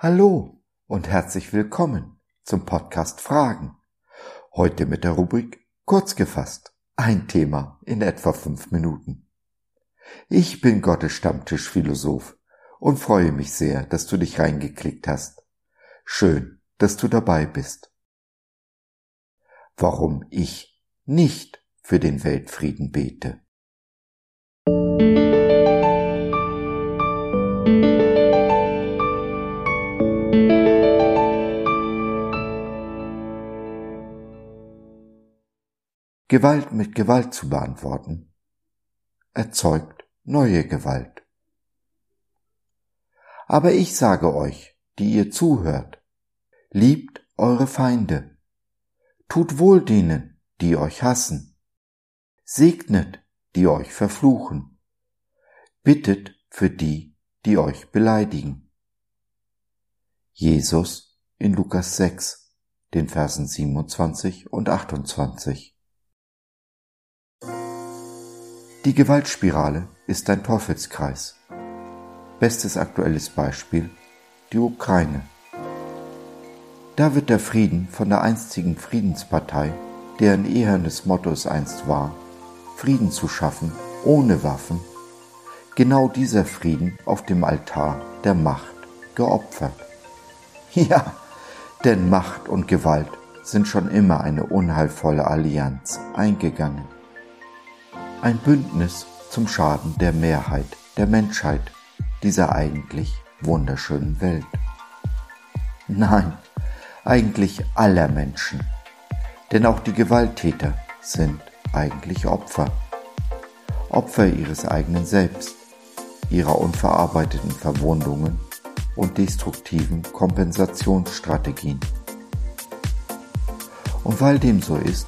Hallo und herzlich willkommen zum Podcast Fragen. Heute mit der Rubrik Kurz gefasst. Ein Thema in etwa fünf Minuten. Ich bin Gottes Stammtischphilosoph und freue mich sehr, dass du dich reingeklickt hast. Schön, dass du dabei bist. Warum ich nicht für den Weltfrieden bete. Gewalt mit Gewalt zu beantworten, erzeugt neue Gewalt. Aber ich sage euch, die ihr zuhört, liebt eure Feinde, tut wohl denen, die euch hassen, segnet, die euch verfluchen, bittet für die, die euch beleidigen. Jesus in Lukas 6, den Versen 27 und 28. Die Gewaltspirale ist ein Teufelskreis. Bestes aktuelles Beispiel die Ukraine. Da wird der Frieden von der einstigen Friedenspartei, deren ehernes Motto es einst war, Frieden zu schaffen ohne Waffen, genau dieser Frieden auf dem Altar der Macht geopfert. Ja, denn Macht und Gewalt sind schon immer eine unheilvolle Allianz eingegangen ein Bündnis zum Schaden der Mehrheit der Menschheit dieser eigentlich wunderschönen Welt. Nein, eigentlich aller Menschen, denn auch die Gewalttäter sind eigentlich Opfer. Opfer ihres eigenen Selbst, ihrer unverarbeiteten Verwundungen und destruktiven Kompensationsstrategien. Und weil dem so ist,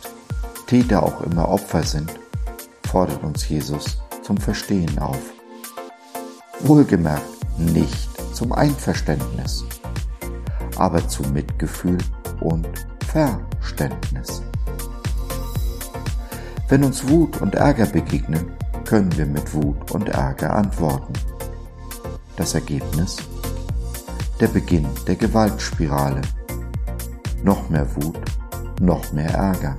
Täter auch immer Opfer sind, fordert uns Jesus zum Verstehen auf. Wohlgemerkt nicht zum Einverständnis, aber zu Mitgefühl und Verständnis. Wenn uns Wut und Ärger begegnen, können wir mit Wut und Ärger antworten. Das Ergebnis? Der Beginn der Gewaltspirale. Noch mehr Wut, noch mehr Ärger.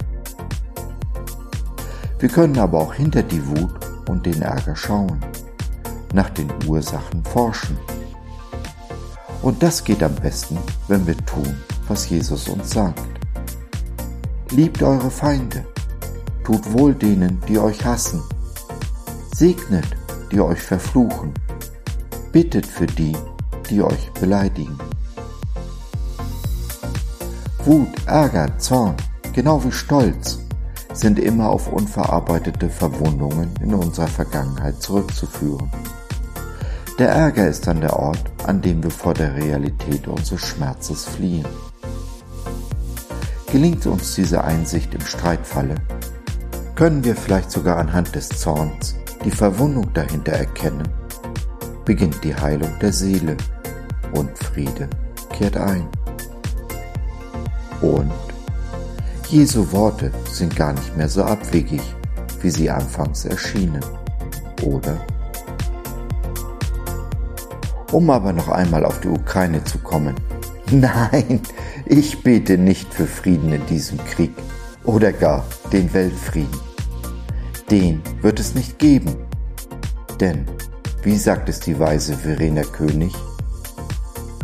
Wir können aber auch hinter die Wut und den Ärger schauen, nach den Ursachen forschen. Und das geht am besten, wenn wir tun, was Jesus uns sagt. Liebt eure Feinde, tut wohl denen, die euch hassen, segnet, die euch verfluchen, bittet für die, die euch beleidigen. Wut, Ärger, Zorn, genau wie Stolz, sind immer auf unverarbeitete Verwundungen in unserer Vergangenheit zurückzuführen. Der Ärger ist dann der Ort, an dem wir vor der Realität unseres Schmerzes fliehen. Gelingt uns diese Einsicht im Streitfalle, können wir vielleicht sogar anhand des Zorns die Verwundung dahinter erkennen, beginnt die Heilung der Seele und Friede kehrt ein. Und Jesu Worte sind gar nicht mehr so abwegig, wie sie anfangs erschienen, oder? Um aber noch einmal auf die Ukraine zu kommen. Nein, ich bete nicht für Frieden in diesem Krieg oder gar den Weltfrieden. Den wird es nicht geben. Denn, wie sagt es die weise Verena König,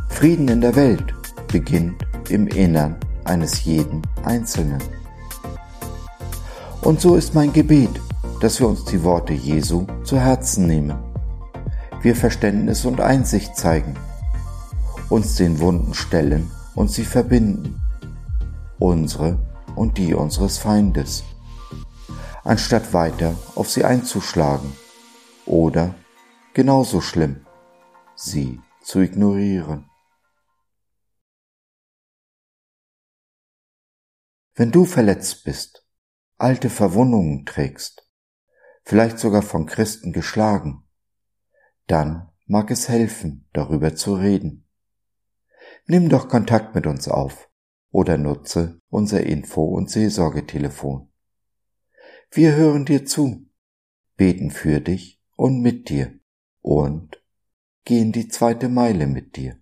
Frieden in der Welt beginnt im Innern eines jeden Einzelnen. Und so ist mein Gebet, dass wir uns die Worte Jesu zu Herzen nehmen, wir Verständnis und Einsicht zeigen, uns den Wunden stellen und sie verbinden, unsere und die unseres Feindes, anstatt weiter auf sie einzuschlagen oder, genauso schlimm, sie zu ignorieren. Wenn du verletzt bist, alte Verwundungen trägst, vielleicht sogar von Christen geschlagen, dann mag es helfen, darüber zu reden. Nimm doch Kontakt mit uns auf oder nutze unser Info- und Seelsorgetelefon. Wir hören dir zu, beten für dich und mit dir und gehen die zweite Meile mit dir.